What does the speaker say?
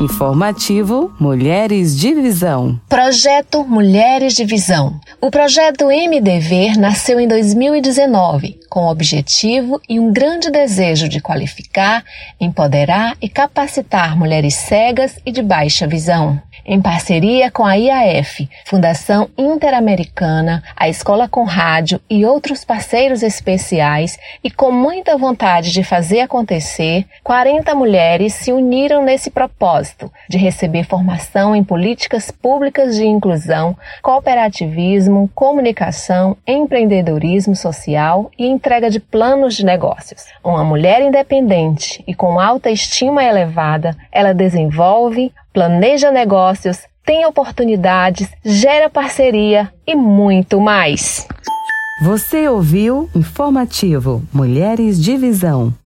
Informativo Mulheres de Visão. Projeto Mulheres de Visão. O projeto MDV nasceu em 2019 com o objetivo e um grande desejo de qualificar, empoderar e capacitar mulheres cegas e de baixa visão. Em parceria com a IAF, Fundação Interamericana, a Escola com Rádio e outros parceiros especiais, e com muita vontade de fazer acontecer, 40 mulheres se uniram nesse propósito de receber formação em políticas públicas de inclusão, cooperativismo, comunicação, empreendedorismo social e entrega de planos de negócios. Uma mulher independente e com autoestima elevada, ela desenvolve, planeja negócios, tem oportunidades, gera parceria e muito mais. Você ouviu Informativo Mulheres de Visão.